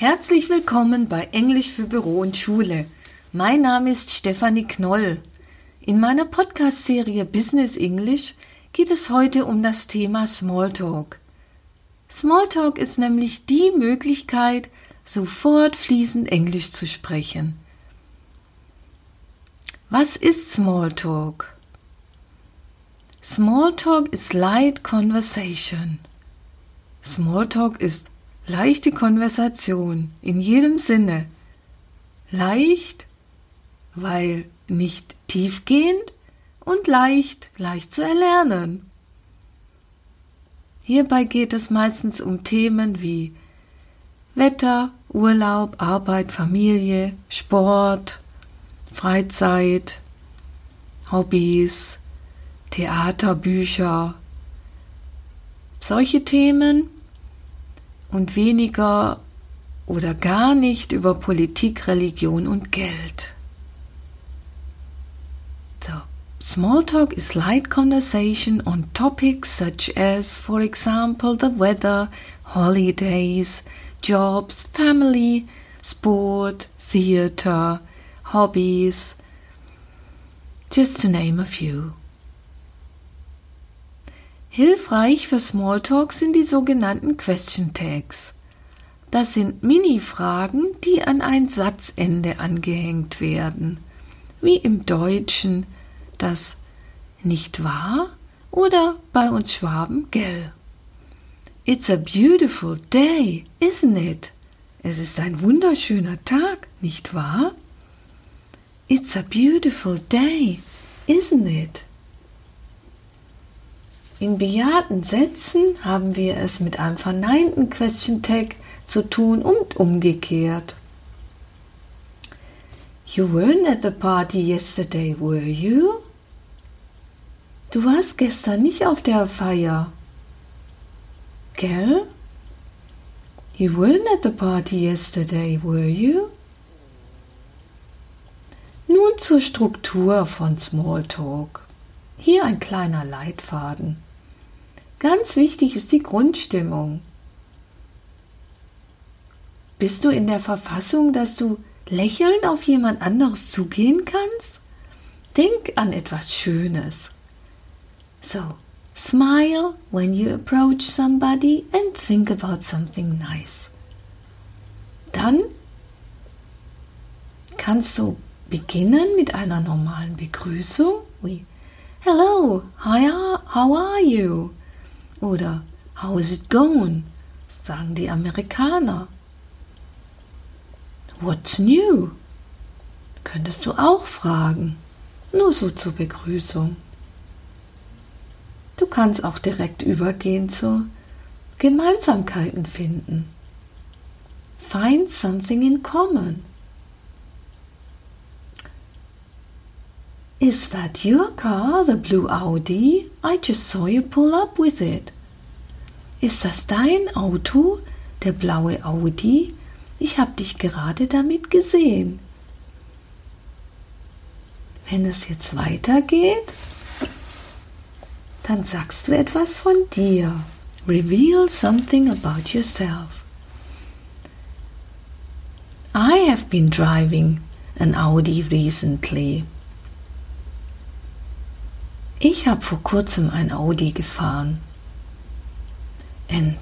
Herzlich willkommen bei Englisch für Büro und Schule. Mein Name ist Stefanie Knoll. In meiner Podcast-Serie Business English geht es heute um das Thema Smalltalk. Smalltalk ist nämlich die Möglichkeit, sofort fließend Englisch zu sprechen. Was ist Smalltalk? Smalltalk ist light conversation. Smalltalk ist leichte Konversation in jedem Sinne. Leicht, weil nicht tiefgehend und leicht, leicht zu erlernen. Hierbei geht es meistens um Themen wie Wetter, Urlaub, Arbeit, Familie, Sport, Freizeit, Hobbys, Theater, Bücher, solche Themen und weniger oder gar nicht über Politik, Religion und Geld. So, Smalltalk is light conversation on topics such as, for example, the weather, holidays, jobs, family, sport, theater, hobbies, just to name a few. Hilfreich für Smalltalk sind die sogenannten Question Tags. Das sind Mini-Fragen, die an ein Satzende angehängt werden, wie im Deutschen das nicht wahr oder bei uns Schwaben gell. It's a beautiful day, isn't it? Es ist ein wunderschöner Tag, nicht wahr? It's a beautiful day, isn't it? In bejahten Sätzen haben wir es mit einem verneinten Question Tag zu tun und umgekehrt. You weren't at the party yesterday, were you? Du warst gestern nicht auf der Feier. Gell? You weren't at the party yesterday, were you? Nun zur Struktur von Smalltalk. Hier ein kleiner Leitfaden. Ganz wichtig ist die Grundstimmung. Bist du in der Verfassung, dass du lächelnd auf jemand anderes zugehen kannst? Denk an etwas Schönes. So, smile when you approach somebody and think about something nice. Dann kannst du beginnen mit einer normalen Begrüßung wie Hello, how are you? Oder How's it going? sagen die Amerikaner. What's new? Könntest du auch fragen. Nur so zur Begrüßung. Du kannst auch direkt übergehen zu Gemeinsamkeiten finden. Find something in common. Is that your car, the blue Audi? I just saw you pull up with it. Ist das dein Auto, der blaue Audi? Ich habe dich gerade damit gesehen. Wenn es jetzt weitergeht, dann sagst du etwas von dir. Reveal something about yourself. I have been driving an Audi recently. Ich habe vor kurzem ein Audi gefahren. And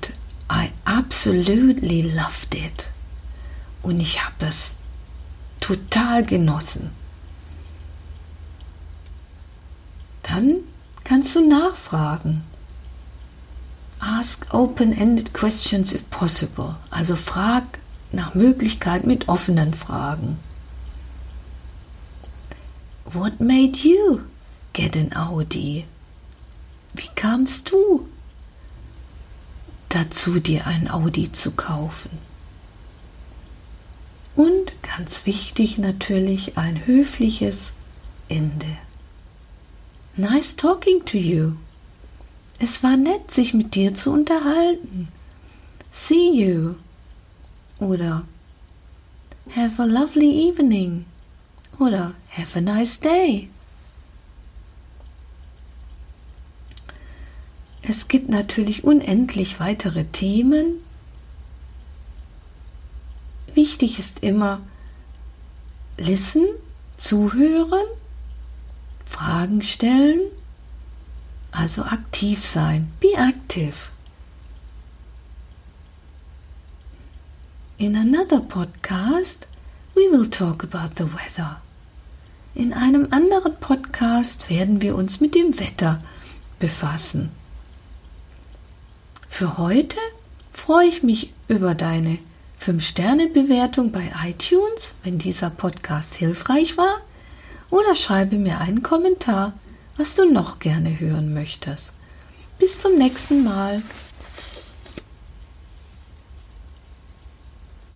I absolutely loved it. Und ich habe es total genossen. Dann kannst du nachfragen. Ask open-ended questions if possible. Also frag nach Möglichkeit mit offenen Fragen. What made you get an Audi. Wie kamst du dazu, dir ein Audi zu kaufen? Und ganz wichtig natürlich ein höfliches Ende. Nice talking to you. Es war nett, sich mit dir zu unterhalten. See you. Oder Have a lovely evening. Oder Have a nice day. Es gibt natürlich unendlich weitere Themen. wichtig ist immer listen, zuhören, Fragen stellen, also aktiv sein. Be active. In another podcast, we will talk about the weather. In einem anderen Podcast werden wir uns mit dem Wetter befassen. Für heute freue ich mich über deine 5-Sterne-Bewertung bei iTunes, wenn dieser Podcast hilfreich war, oder schreibe mir einen Kommentar, was du noch gerne hören möchtest. Bis zum nächsten Mal.